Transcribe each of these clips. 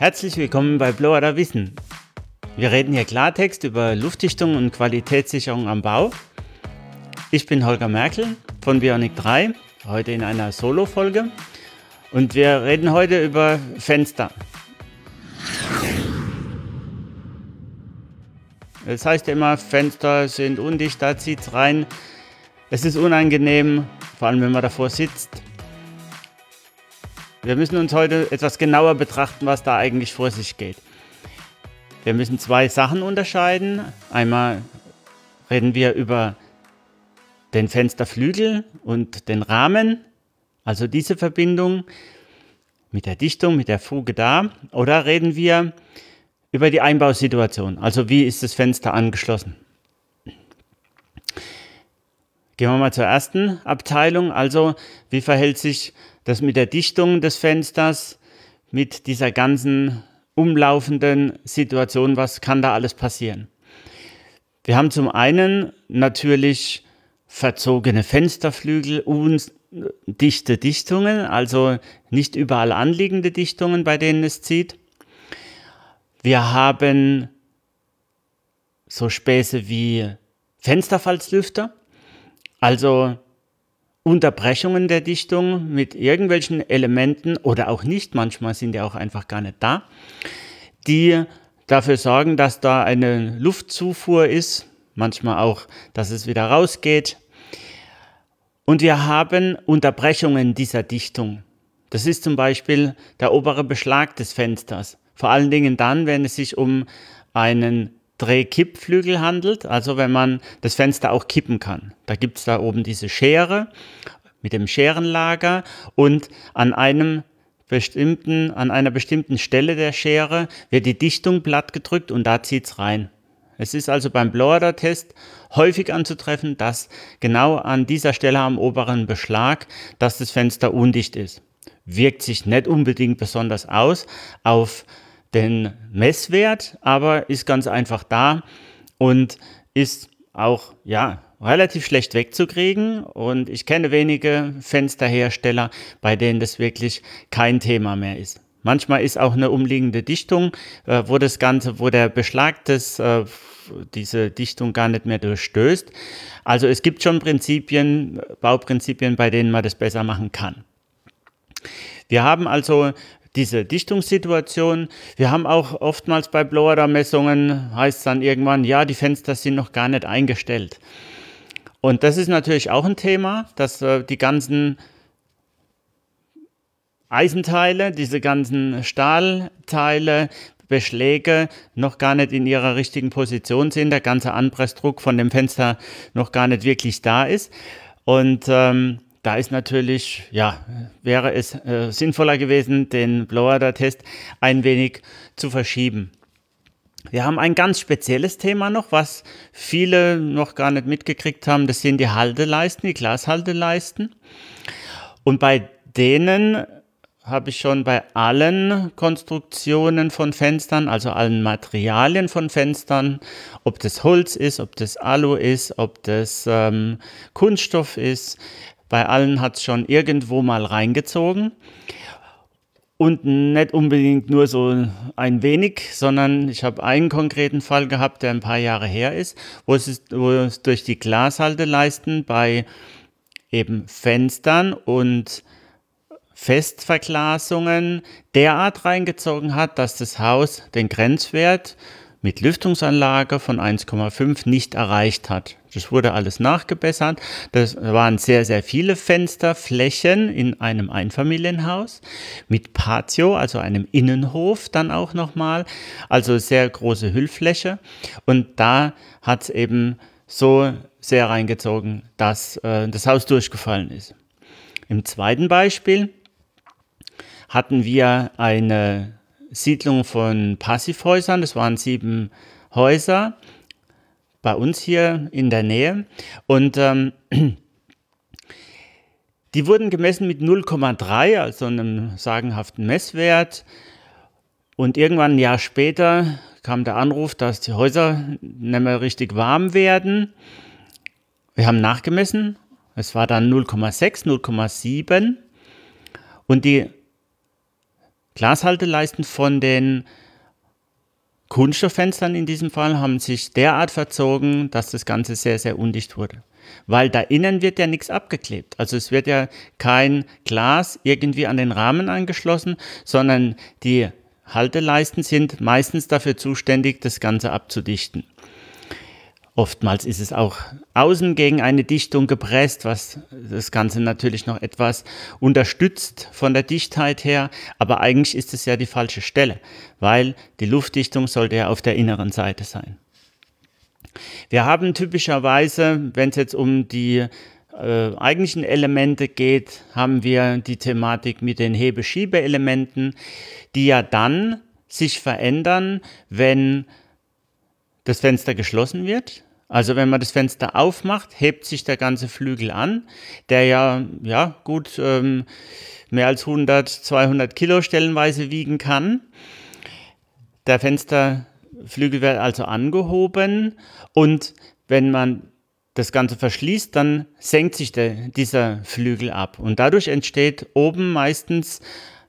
Herzlich willkommen bei Blower Wissen. Wir reden hier Klartext über Luftdichtung und Qualitätssicherung am Bau. Ich bin Holger Merkel von Bionic 3, heute in einer Solo-Folge. Und wir reden heute über Fenster. Das heißt immer, Fenster sind undicht, da zieht es rein. Es ist unangenehm, vor allem wenn man davor sitzt. Wir müssen uns heute etwas genauer betrachten, was da eigentlich vor sich geht. Wir müssen zwei Sachen unterscheiden. Einmal reden wir über den Fensterflügel und den Rahmen, also diese Verbindung mit der Dichtung, mit der Fuge da. Oder reden wir über die Einbausituation, also wie ist das Fenster angeschlossen. Gehen wir mal zur ersten Abteilung, also wie verhält sich das mit der Dichtung des Fensters, mit dieser ganzen umlaufenden Situation, was kann da alles passieren? Wir haben zum einen natürlich verzogene Fensterflügel, undichte Dichtungen, also nicht überall anliegende Dichtungen, bei denen es zieht. Wir haben so Späße wie Fensterfalzlüfter, also Unterbrechungen der Dichtung mit irgendwelchen Elementen oder auch nicht, manchmal sind die auch einfach gar nicht da, die dafür sorgen, dass da eine Luftzufuhr ist, manchmal auch, dass es wieder rausgeht. Und wir haben Unterbrechungen dieser Dichtung. Das ist zum Beispiel der obere Beschlag des Fensters. Vor allen Dingen dann, wenn es sich um einen Drehkippflügel handelt, also wenn man das Fenster auch kippen kann. Da gibt es da oben diese Schere mit dem Scherenlager und an einem bestimmten, an einer bestimmten Stelle der Schere wird die Dichtung platt gedrückt und da zieht es rein. Es ist also beim Blower-Test häufig anzutreffen, dass genau an dieser Stelle am oberen Beschlag, dass das Fenster undicht ist. Wirkt sich nicht unbedingt besonders aus auf den Messwert, aber ist ganz einfach da und ist auch ja relativ schlecht wegzukriegen und ich kenne wenige Fensterhersteller, bei denen das wirklich kein Thema mehr ist. Manchmal ist auch eine umliegende Dichtung, äh, wo das Ganze, wo der Beschlag des, äh, diese Dichtung gar nicht mehr durchstößt. Also es gibt schon Prinzipien, Bauprinzipien, bei denen man das besser machen kann. Wir haben also diese Dichtungssituation. Wir haben auch oftmals bei Blower-Messungen, heißt es dann irgendwann, ja, die Fenster sind noch gar nicht eingestellt. Und das ist natürlich auch ein Thema, dass äh, die ganzen Eisenteile, diese ganzen Stahlteile, Beschläge noch gar nicht in ihrer richtigen Position sind, der ganze Anpressdruck von dem Fenster noch gar nicht wirklich da ist. Und ähm, da ist natürlich, ja, wäre es äh, sinnvoller gewesen, den Blower-Test ein wenig zu verschieben. Wir haben ein ganz spezielles Thema noch, was viele noch gar nicht mitgekriegt haben. Das sind die Halteleisten, die Glashalteleisten. Und bei denen habe ich schon bei allen Konstruktionen von Fenstern, also allen Materialien von Fenstern, ob das Holz ist, ob das Alu ist, ob das ähm, Kunststoff ist, bei allen hat es schon irgendwo mal reingezogen. Und nicht unbedingt nur so ein wenig, sondern ich habe einen konkreten Fall gehabt, der ein paar Jahre her ist, wo es, ist, wo es durch die Glashalteleisten bei eben Fenstern und Festverglasungen derart reingezogen hat, dass das Haus den Grenzwert mit Lüftungsanlage von 1,5 nicht erreicht hat. Das wurde alles nachgebessert. Das waren sehr, sehr viele Fensterflächen in einem Einfamilienhaus mit Patio, also einem Innenhof dann auch nochmal. Also sehr große Hüllfläche. Und da hat es eben so sehr reingezogen, dass äh, das Haus durchgefallen ist. Im zweiten Beispiel hatten wir eine Siedlung von Passivhäusern. Das waren sieben Häuser bei uns hier in der Nähe. Und ähm, die wurden gemessen mit 0,3, also einem sagenhaften Messwert. Und irgendwann ein Jahr später kam der Anruf, dass die Häuser nicht mehr richtig warm werden. Wir haben nachgemessen. Es war dann 0,6, 0,7. Und die Glashalteleisten von den Kunststofffenstern in diesem Fall haben sich derart verzogen, dass das Ganze sehr, sehr undicht wurde. Weil da innen wird ja nichts abgeklebt. Also es wird ja kein Glas irgendwie an den Rahmen angeschlossen, sondern die Halteleisten sind meistens dafür zuständig, das Ganze abzudichten. Oftmals ist es auch außen gegen eine Dichtung gepresst, was das Ganze natürlich noch etwas unterstützt von der Dichtheit her. Aber eigentlich ist es ja die falsche Stelle, weil die Luftdichtung sollte ja auf der inneren Seite sein. Wir haben typischerweise, wenn es jetzt um die äh, eigentlichen Elemente geht, haben wir die Thematik mit den Hebeschiebeelementen, die ja dann sich verändern, wenn das Fenster geschlossen wird also wenn man das Fenster aufmacht, hebt sich der ganze Flügel an, der ja, ja gut ähm, mehr als 100, 200 Kilo stellenweise wiegen kann. Der Fensterflügel wird also angehoben und wenn man das Ganze verschließt, dann senkt sich der, dieser Flügel ab und dadurch entsteht oben meistens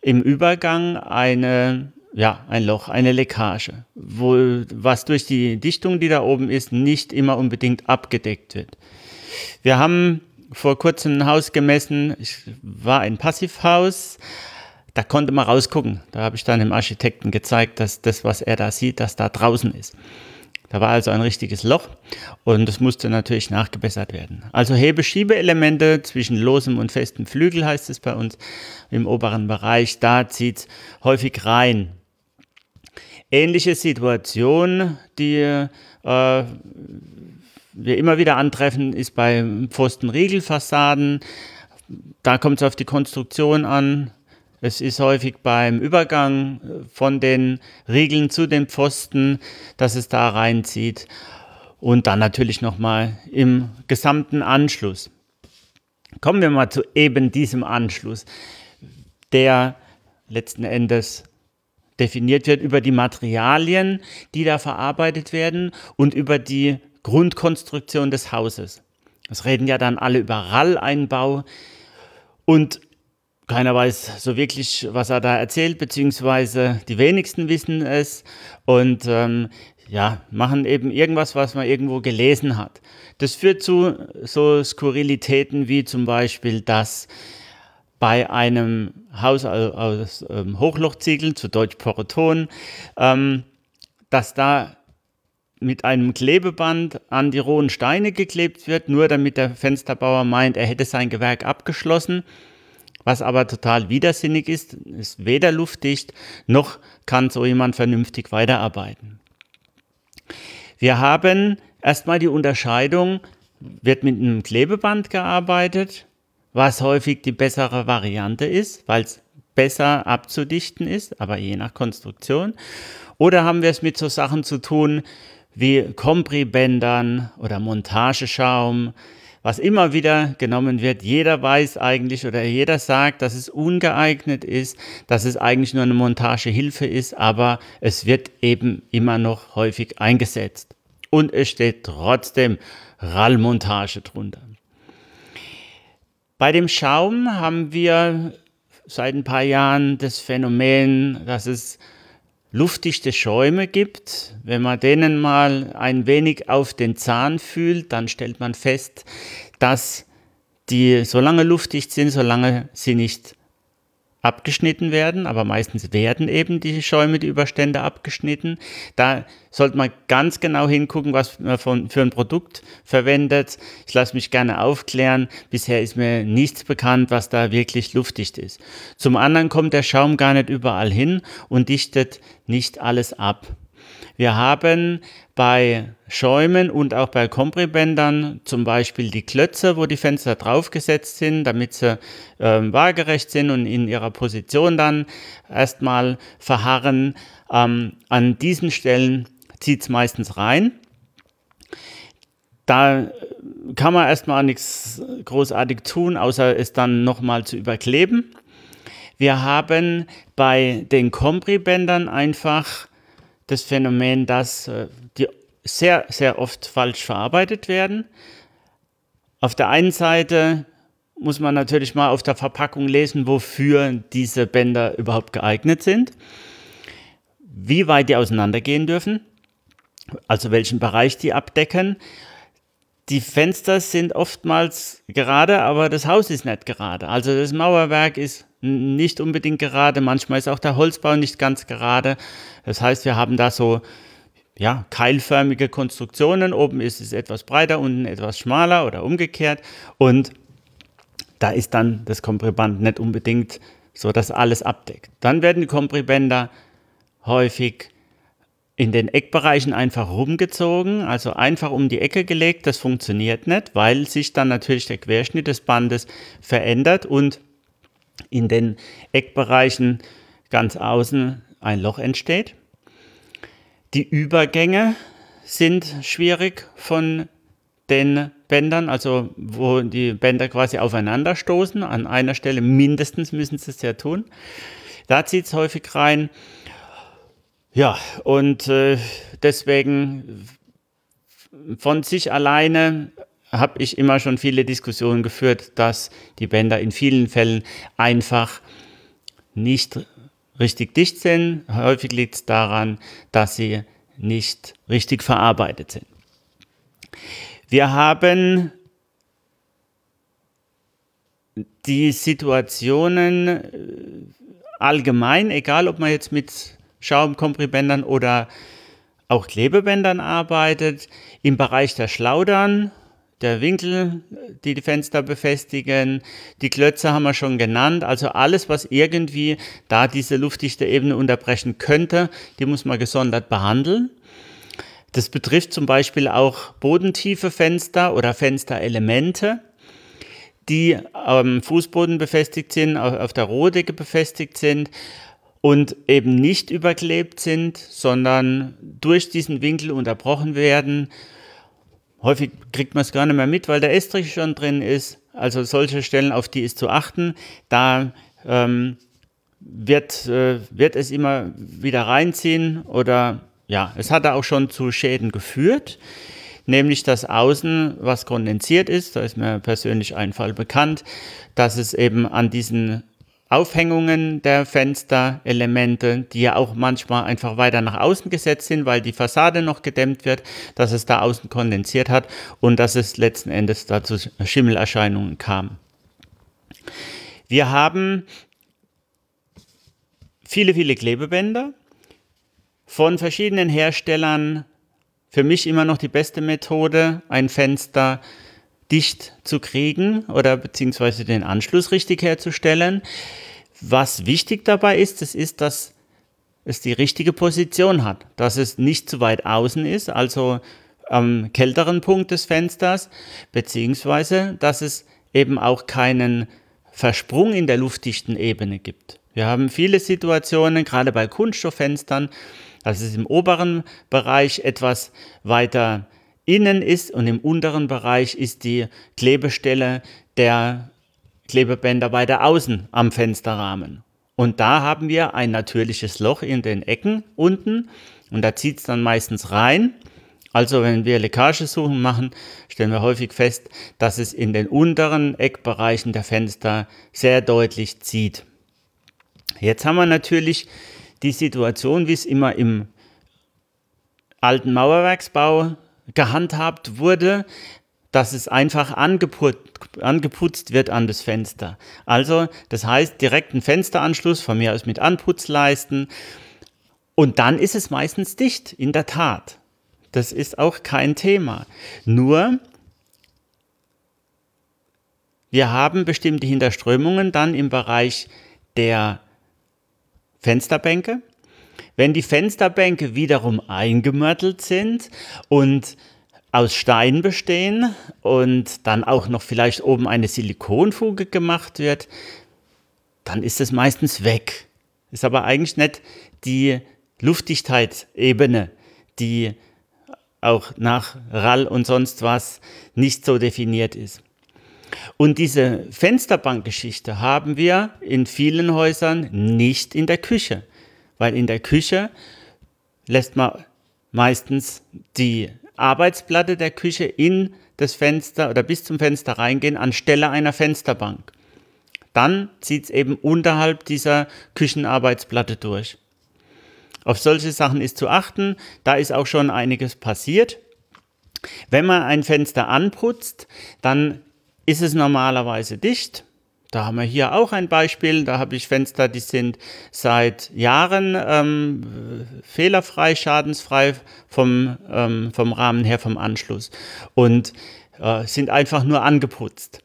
im Übergang eine ja, ein Loch, eine Leckage, wo, was durch die Dichtung, die da oben ist, nicht immer unbedingt abgedeckt wird. Wir haben vor kurzem ein Haus gemessen, ich war ein Passivhaus, da konnte man rausgucken. Da habe ich dann dem Architekten gezeigt, dass das, was er da sieht, dass da draußen ist. Da war also ein richtiges Loch und das musste natürlich nachgebessert werden. Also Hebe-Schiebeelemente zwischen losem und festem Flügel heißt es bei uns im oberen Bereich, da zieht es häufig rein. Ähnliche Situation, die äh, wir immer wieder antreffen, ist bei Pfostenriegelfassaden. Da kommt es auf die Konstruktion an. Es ist häufig beim Übergang von den Riegeln zu den Pfosten, dass es da reinzieht. Und dann natürlich nochmal im gesamten Anschluss. Kommen wir mal zu eben diesem Anschluss, der letzten Endes definiert wird über die Materialien, die da verarbeitet werden und über die Grundkonstruktion des Hauses. Es reden ja dann alle über Ralleinbau und keiner weiß so wirklich, was er da erzählt, beziehungsweise die wenigsten wissen es und ähm, ja, machen eben irgendwas, was man irgendwo gelesen hat. Das führt zu so Skurrilitäten wie zum Beispiel, dass bei einem Haus aus ähm, Hochlochziegeln, zu Deutsch Poroton, ähm, dass da mit einem Klebeband an die rohen Steine geklebt wird, nur damit der Fensterbauer meint, er hätte sein Gewerk abgeschlossen. Was aber total widersinnig ist, ist weder luftdicht, noch kann so jemand vernünftig weiterarbeiten. Wir haben erstmal die Unterscheidung, wird mit einem Klebeband gearbeitet was häufig die bessere Variante ist, weil es besser abzudichten ist, aber je nach Konstruktion. Oder haben wir es mit so Sachen zu tun wie Kompribändern oder Montageschaum, was immer wieder genommen wird. Jeder weiß eigentlich oder jeder sagt, dass es ungeeignet ist, dass es eigentlich nur eine Montagehilfe ist, aber es wird eben immer noch häufig eingesetzt. Und es steht trotzdem Rallmontage drunter. Bei dem Schaum haben wir seit ein paar Jahren das Phänomen, dass es luftdichte Schäume gibt. Wenn man denen mal ein wenig auf den Zahn fühlt, dann stellt man fest, dass die so lange luftdicht sind, solange sie nicht abgeschnitten werden, aber meistens werden eben die Schäume, die Überstände abgeschnitten. Da sollte man ganz genau hingucken, was man von, für ein Produkt verwendet. Ich lasse mich gerne aufklären. Bisher ist mir nichts bekannt, was da wirklich luftdicht ist. Zum anderen kommt der Schaum gar nicht überall hin und dichtet nicht alles ab. Wir haben bei Schäumen und auch bei Kompribändern zum Beispiel die Klötze, wo die Fenster draufgesetzt sind, damit sie äh, waagerecht sind und in ihrer Position dann erstmal verharren. Ähm, an diesen Stellen zieht es meistens rein. Da kann man erstmal nichts großartig tun, außer es dann nochmal zu überkleben. Wir haben bei den Kompribändern einfach das Phänomen, dass äh, die sehr, sehr oft falsch verarbeitet werden. Auf der einen Seite muss man natürlich mal auf der Verpackung lesen, wofür diese Bänder überhaupt geeignet sind, wie weit die auseinandergehen dürfen, also welchen Bereich die abdecken. Die Fenster sind oftmals gerade, aber das Haus ist nicht gerade. Also das Mauerwerk ist nicht unbedingt gerade, manchmal ist auch der Holzbau nicht ganz gerade. Das heißt, wir haben da so ja, keilförmige Konstruktionen. Oben ist es etwas breiter, unten etwas schmaler oder umgekehrt. Und da ist dann das Kompriband nicht unbedingt so, dass alles abdeckt. Dann werden die Kompribänder häufig in den Eckbereichen einfach rumgezogen, also einfach um die Ecke gelegt. Das funktioniert nicht, weil sich dann natürlich der Querschnitt des Bandes verändert und in den Eckbereichen ganz außen ein Loch entsteht. Die Übergänge sind schwierig von den Bändern, also wo die Bänder quasi aufeinander stoßen. An einer Stelle mindestens müssen sie es ja tun. Da zieht es häufig rein. Ja, und äh, deswegen von sich alleine habe ich immer schon viele Diskussionen geführt, dass die Bänder in vielen Fällen einfach nicht richtig dicht sind. Häufig liegt es daran, dass sie nicht richtig verarbeitet sind. Wir haben die Situationen äh, allgemein, egal ob man jetzt mit Schaumkompribändern oder auch Klebebändern arbeitet, im Bereich der Schlaudern der Winkel, die die Fenster befestigen, die Klötze haben wir schon genannt, also alles, was irgendwie da diese luftdichte Ebene unterbrechen könnte, die muss man gesondert behandeln. Das betrifft zum Beispiel auch bodentiefe Fenster oder Fensterelemente, die am Fußboden befestigt sind, auf der Rohdecke befestigt sind und eben nicht überklebt sind, sondern durch diesen Winkel unterbrochen werden Häufig kriegt man es gar nicht mehr mit, weil der Estrich schon drin ist. Also solche Stellen, auf die ist zu achten. Da ähm, wird, äh, wird es immer wieder reinziehen oder ja, es hat da auch schon zu Schäden geführt, nämlich dass außen was kondensiert ist. Da ist mir persönlich ein Fall bekannt, dass es eben an diesen Aufhängungen der Fensterelemente, die ja auch manchmal einfach weiter nach außen gesetzt sind, weil die Fassade noch gedämmt wird, dass es da außen kondensiert hat und dass es letzten Endes dazu Schimmelerscheinungen kam. Wir haben viele, viele Klebebänder von verschiedenen Herstellern. Für mich immer noch die beste Methode, ein Fenster dicht zu kriegen oder beziehungsweise den Anschluss richtig herzustellen. Was wichtig dabei ist, das ist, dass es die richtige Position hat, dass es nicht zu weit außen ist, also am kälteren Punkt des Fensters, beziehungsweise dass es eben auch keinen Versprung in der luftdichten Ebene gibt. Wir haben viele Situationen, gerade bei Kunststofffenstern, dass es im oberen Bereich etwas weiter innen ist und im unteren Bereich ist die Klebestelle der Klebebänder weiter außen am Fensterrahmen. Und da haben wir ein natürliches Loch in den Ecken unten und da zieht es dann meistens rein. Also wenn wir Leckagesuchen machen, stellen wir häufig fest, dass es in den unteren Eckbereichen der Fenster sehr deutlich zieht. Jetzt haben wir natürlich die Situation, wie es immer im alten Mauerwerksbau gehandhabt wurde, dass es einfach angeputzt, angeputzt wird an das Fenster. Also, das heißt, direkt einen Fensteranschluss von mir aus mit Anputzleisten. Und dann ist es meistens dicht, in der Tat. Das ist auch kein Thema. Nur, wir haben bestimmte Hinterströmungen dann im Bereich der Fensterbänke. Wenn die Fensterbänke wiederum eingemörtelt sind und aus Stein bestehen und dann auch noch vielleicht oben eine Silikonfuge gemacht wird, dann ist es meistens weg. Ist aber eigentlich nicht die Luftdichtheitsebene, die auch nach RAL und sonst was nicht so definiert ist. Und diese Fensterbankgeschichte haben wir in vielen Häusern nicht in der Küche weil in der Küche lässt man meistens die Arbeitsplatte der Küche in das Fenster oder bis zum Fenster reingehen anstelle einer Fensterbank. Dann zieht es eben unterhalb dieser Küchenarbeitsplatte durch. Auf solche Sachen ist zu achten. Da ist auch schon einiges passiert. Wenn man ein Fenster anputzt, dann ist es normalerweise dicht. Da haben wir hier auch ein Beispiel. Da habe ich Fenster, die sind seit Jahren ähm, fehlerfrei, schadensfrei vom, ähm, vom Rahmen her, vom Anschluss und äh, sind einfach nur angeputzt.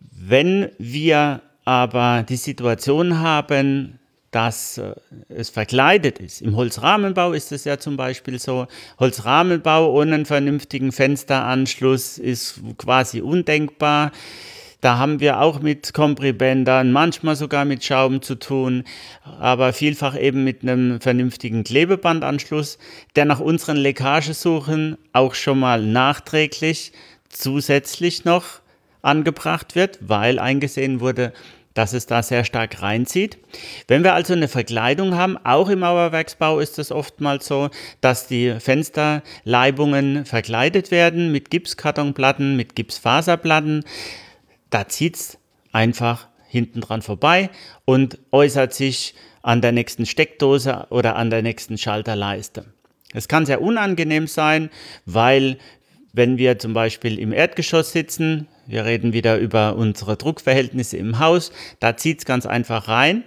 Wenn wir aber die Situation haben, dass äh, es verkleidet ist. Im Holzrahmenbau ist es ja zum Beispiel so. Holzrahmenbau ohne einen vernünftigen Fensteranschluss ist quasi undenkbar. Da haben wir auch mit Kompribändern, manchmal sogar mit Schrauben zu tun, aber vielfach eben mit einem vernünftigen Klebebandanschluss, der nach unseren Leckagesuchen auch schon mal nachträglich zusätzlich noch angebracht wird, weil eingesehen wurde, dass es da sehr stark reinzieht. Wenn wir also eine Verkleidung haben, auch im Mauerwerksbau ist es oftmals so, dass die Fensterleibungen verkleidet werden mit Gipskartonplatten, mit Gipsfaserplatten. Da zieht es einfach hinten dran vorbei und äußert sich an der nächsten Steckdose oder an der nächsten Schalterleiste. Es kann sehr unangenehm sein, weil wenn wir zum Beispiel im Erdgeschoss sitzen, wir reden wieder über unsere Druckverhältnisse im Haus. Da zieht es ganz einfach rein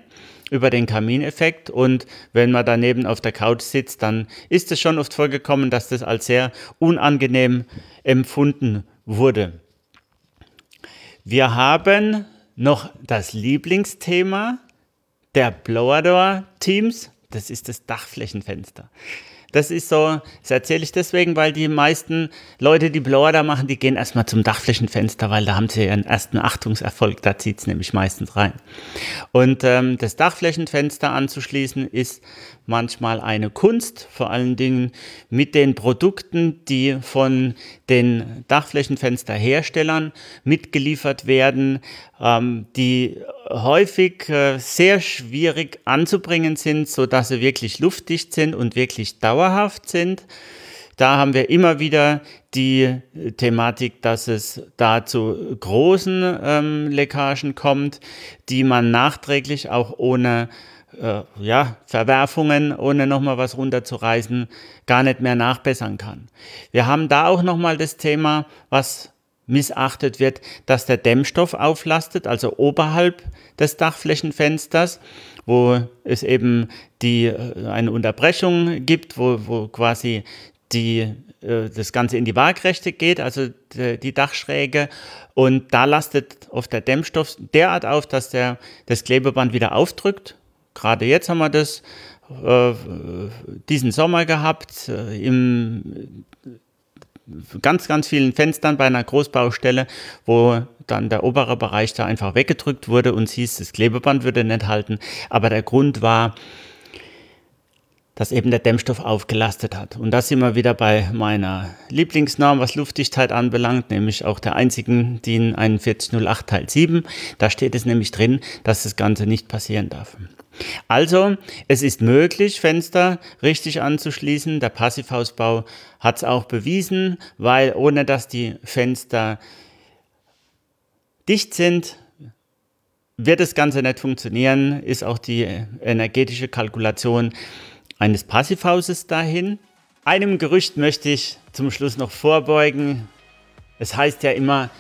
über den Kamineffekt und wenn man daneben auf der Couch sitzt, dann ist es schon oft vorgekommen, dass das als sehr unangenehm empfunden wurde. Wir haben noch das Lieblingsthema der Blower Door Teams, das ist das Dachflächenfenster. Das ist so, das erzähle ich deswegen, weil die meisten Leute, die Blower da machen, die gehen erstmal zum Dachflächenfenster, weil da haben sie ihren ersten Achtungserfolg, da zieht es nämlich meistens rein. Und ähm, das Dachflächenfenster anzuschließen ist manchmal eine Kunst, vor allen Dingen mit den Produkten, die von den Dachflächenfensterherstellern mitgeliefert werden, ähm, die häufig äh, sehr schwierig anzubringen sind, so dass sie wirklich luftdicht sind und wirklich dauerhaft sind. Da haben wir immer wieder die Thematik, dass es da zu großen ähm, Leckagen kommt, die man nachträglich auch ohne äh, ja, Verwerfungen, ohne nochmal was runterzureißen, gar nicht mehr nachbessern kann. Wir haben da auch nochmal das Thema, was missachtet wird, dass der Dämmstoff auflastet, also oberhalb des Dachflächenfensters, wo es eben die, äh, eine Unterbrechung gibt, wo, wo quasi die, äh, das Ganze in die Waagrechte geht, also die, Dachschräge. Und da lastet oft der Dämmstoff derart auf, dass der, das Klebeband wieder aufdrückt. Gerade jetzt haben wir das äh, diesen Sommer gehabt. Im ganz, ganz vielen Fenstern bei einer Großbaustelle, wo dann der obere Bereich da einfach weggedrückt wurde und hieß, das Klebeband würde nicht halten. Aber der Grund war, dass eben der Dämmstoff aufgelastet hat. Und da sind wir wieder bei meiner Lieblingsnorm, was Luftdichtheit anbelangt, nämlich auch der einzigen DIN 4108 Teil 7. Da steht es nämlich drin, dass das Ganze nicht passieren darf. Also, es ist möglich, Fenster richtig anzuschließen. Der Passivhausbau hat es auch bewiesen, weil ohne dass die Fenster dicht sind, wird das Ganze nicht funktionieren, ist auch die energetische Kalkulation eines Passivhauses dahin. Einem Gerücht möchte ich zum Schluss noch vorbeugen. Es heißt ja immer,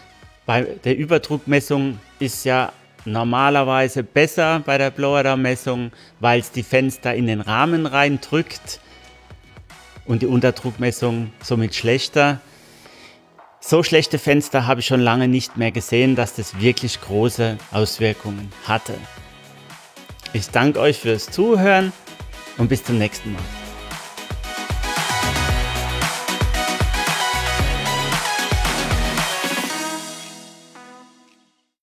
bei der Überdruckmessung ist ja normalerweise besser bei der Blower-Messung, weil es die Fenster in den Rahmen reindrückt und die Unterdruckmessung somit schlechter. So schlechte Fenster habe ich schon lange nicht mehr gesehen, dass das wirklich große Auswirkungen hatte. Ich danke euch fürs Zuhören und bis zum nächsten Mal.